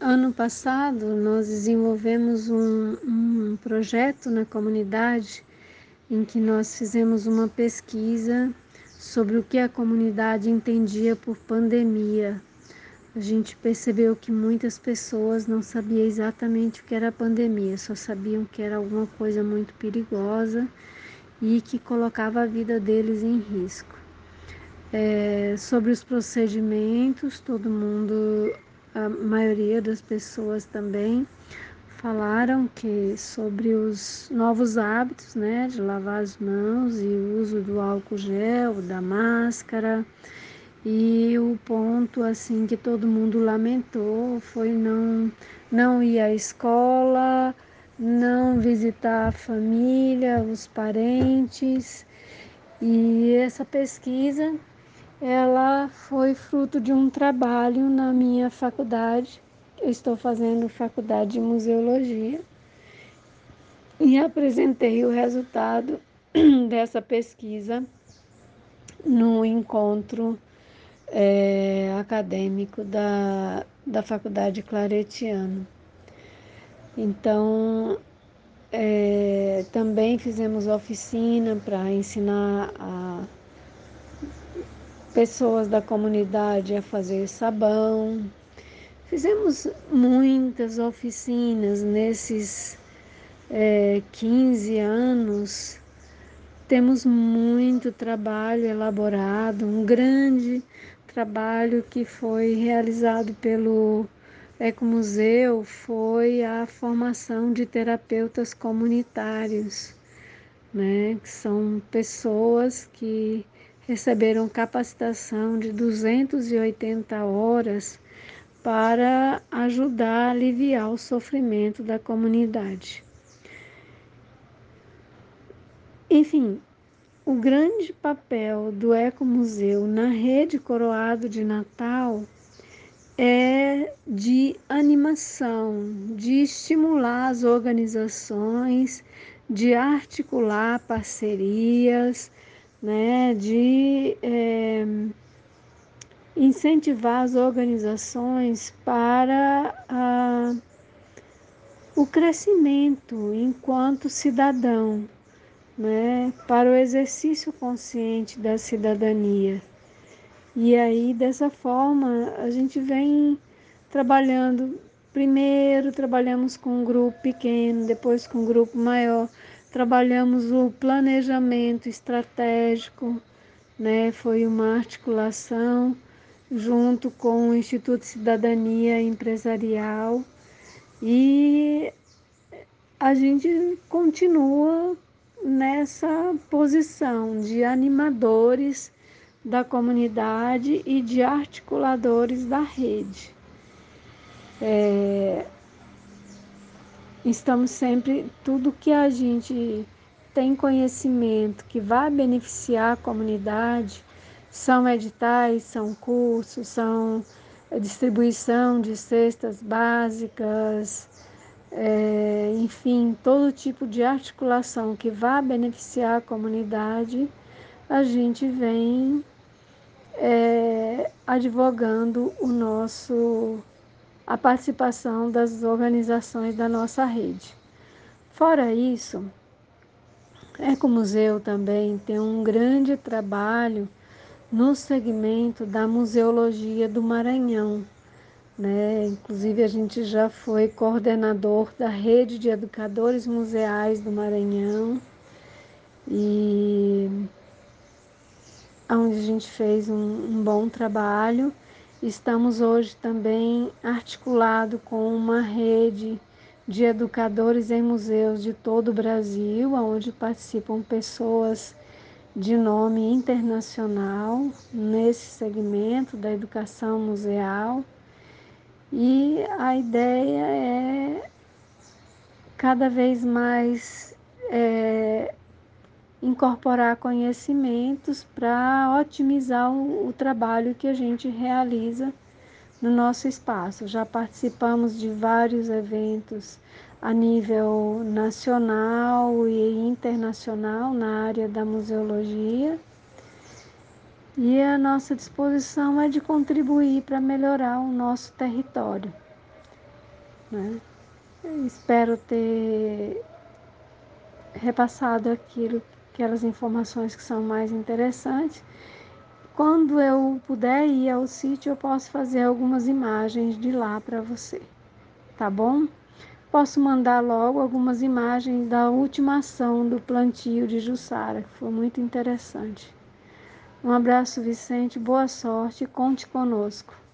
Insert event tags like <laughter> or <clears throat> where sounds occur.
ano passado, nós desenvolvemos um, um projeto na comunidade em que nós fizemos uma pesquisa sobre o que a comunidade entendia por pandemia. A gente percebeu que muitas pessoas não sabiam exatamente o que era pandemia, só sabiam que era alguma coisa muito perigosa e que colocava a vida deles em risco. É, sobre os procedimentos, todo mundo a maioria das pessoas também falaram que sobre os novos hábitos, né, de lavar as mãos e o uso do álcool gel, da máscara. E o ponto assim que todo mundo lamentou foi não não ir à escola, não visitar a família, os parentes. E essa pesquisa ela foi fruto de um trabalho na minha faculdade. Eu estou fazendo faculdade de museologia e apresentei o resultado <clears throat> dessa pesquisa no encontro é, acadêmico da, da Faculdade Claretiano. Então, é, também fizemos oficina para ensinar a pessoas da comunidade a fazer sabão. Fizemos muitas oficinas nesses é, 15 anos. Temos muito trabalho elaborado, um grande trabalho que foi realizado pelo Ecomuseu foi a formação de terapeutas comunitários, né? que são pessoas que receberam capacitação de 280 horas para ajudar a aliviar o sofrimento da comunidade. Enfim, o grande papel do Ecomuseu na rede Coroado de Natal é de animação, de estimular as organizações, de articular parcerias, né, de é, incentivar as organizações para a, o crescimento enquanto cidadão, né, para o exercício consciente da cidadania. E aí, dessa forma, a gente vem trabalhando. Primeiro, trabalhamos com um grupo pequeno, depois com um grupo maior trabalhamos o planejamento estratégico, né? Foi uma articulação junto com o Instituto Cidadania Empresarial e a gente continua nessa posição de animadores da comunidade e de articuladores da rede. É, estamos sempre, tudo que a gente tem conhecimento que vai beneficiar a comunidade, são editais, são cursos, são distribuição de cestas básicas, é, enfim, todo tipo de articulação que vá beneficiar a comunidade, a gente vem é, advogando o nosso a participação das organizações da nossa rede. Fora isso, Ecomuseu também tem um grande trabalho no segmento da museologia do Maranhão. Né? Inclusive, a gente já foi coordenador da rede de educadores museais do Maranhão e onde a gente fez um, um bom trabalho Estamos hoje também articulado com uma rede de educadores em museus de todo o Brasil, onde participam pessoas de nome internacional nesse segmento da educação museal. E a ideia é cada vez mais é, incorporar conhecimentos para otimizar o, o trabalho que a gente realiza no nosso espaço. Já participamos de vários eventos a nível nacional e internacional na área da museologia. E a nossa disposição é de contribuir para melhorar o nosso território. Né? Espero ter repassado aquilo, aquelas informações que são mais interessantes. Quando eu puder ir ao sítio, eu posso fazer algumas imagens de lá para você, tá bom? Posso mandar logo algumas imagens da última ação do plantio de Jussara, que foi muito interessante. Um abraço, Vicente, boa sorte, conte conosco.